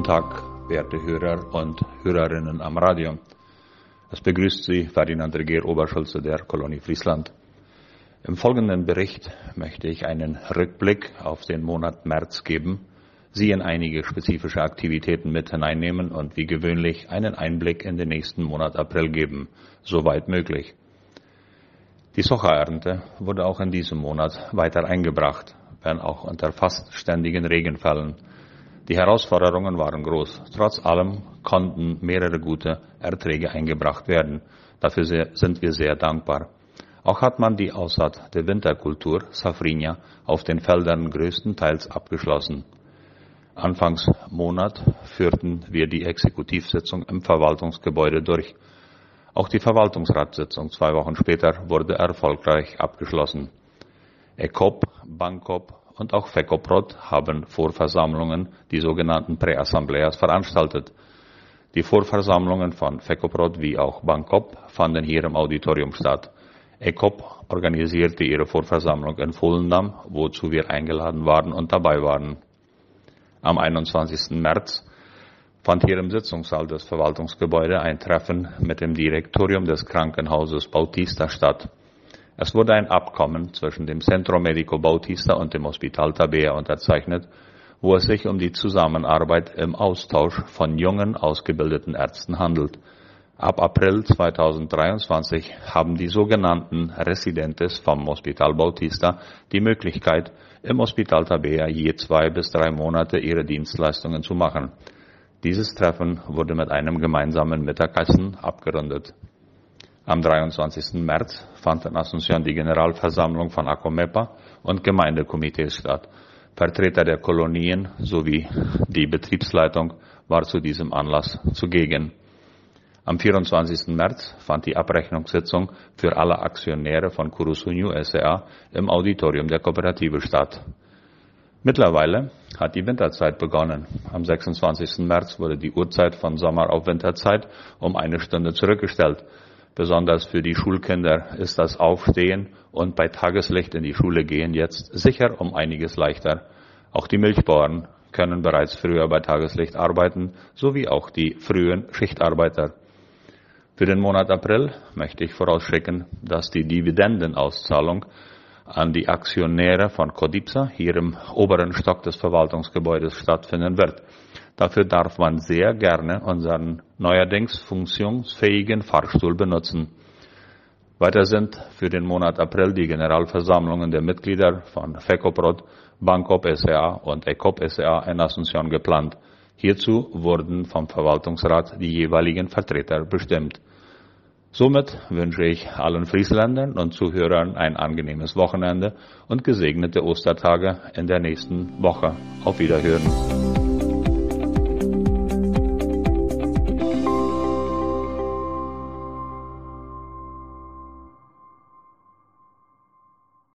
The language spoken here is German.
Tag, werte Hörer und Hörerinnen am Radio. Es begrüßt Sie Ferdinand Regier, Oberschulze der Kolonie Friesland. Im folgenden Bericht möchte ich einen Rückblick auf den Monat März geben, Sie in einige spezifische Aktivitäten mit hineinnehmen und wie gewöhnlich einen Einblick in den nächsten Monat April geben, soweit möglich. Die Sojaernte wurde auch in diesem Monat weiter eingebracht, wenn auch unter fast ständigen Regenfällen. Die Herausforderungen waren groß. Trotz allem konnten mehrere gute Erträge eingebracht werden. Dafür sind wir sehr dankbar. Auch hat man die Aussaat der Winterkultur Safrinja auf den Feldern größtenteils abgeschlossen. Anfangs Monat führten wir die Exekutivsitzung im Verwaltungsgebäude durch. Auch die Verwaltungsratssitzung zwei Wochen später wurde erfolgreich abgeschlossen. ECOP, Bankop und auch FECOPROT haben Vorversammlungen, die sogenannten Präassembleas, veranstaltet. Die Vorversammlungen von FECOPROT wie auch Bankop fanden hier im Auditorium statt. ECOP organisierte ihre Vorversammlung in Volendam, wozu wir eingeladen waren und dabei waren. Am 21. März fand hier im Sitzungssaal des Verwaltungsgebäudes ein Treffen mit dem Direktorium des Krankenhauses Bautista statt. Es wurde ein Abkommen zwischen dem Centro Medico Bautista und dem Hospital Tabea unterzeichnet, wo es sich um die Zusammenarbeit im Austausch von jungen, ausgebildeten Ärzten handelt. Ab April 2023 haben die sogenannten Residentes vom Hospital Bautista die Möglichkeit, im Hospital Tabea je zwei bis drei Monate ihre Dienstleistungen zu machen. Dieses Treffen wurde mit einem gemeinsamen Mittagessen abgerundet. Am 23. März fand in Asunción die Generalversammlung von ACOMEPA und Gemeindekomitees statt. Vertreter der Kolonien sowie die Betriebsleitung war zu diesem Anlass zugegen. Am 24. März fand die Abrechnungssitzung für alle Aktionäre von Kurusunyu SEA im Auditorium der Kooperative statt. Mittlerweile hat die Winterzeit begonnen. Am 26. März wurde die Uhrzeit von Sommer auf Winterzeit um eine Stunde zurückgestellt. Besonders für die Schulkinder ist das Aufstehen und bei Tageslicht in die Schule gehen jetzt sicher um einiges leichter. Auch die Milchbauern können bereits früher bei Tageslicht arbeiten, sowie auch die frühen Schichtarbeiter. Für den Monat April möchte ich vorausschicken, dass die Dividendenauszahlung an die Aktionäre von Codipsa hier im oberen Stock des Verwaltungsgebäudes stattfinden wird. Dafür darf man sehr gerne unseren neuerdings funktionsfähigen Fahrstuhl benutzen. Weiter sind für den Monat April die Generalversammlungen der Mitglieder von FECOPROT, Bankop SA und ECOP SA in Asunción geplant. Hierzu wurden vom Verwaltungsrat die jeweiligen Vertreter bestimmt. Somit wünsche ich allen Friesländern und Zuhörern ein angenehmes Wochenende und gesegnete Ostertage in der nächsten Woche. Auf Wiederhören.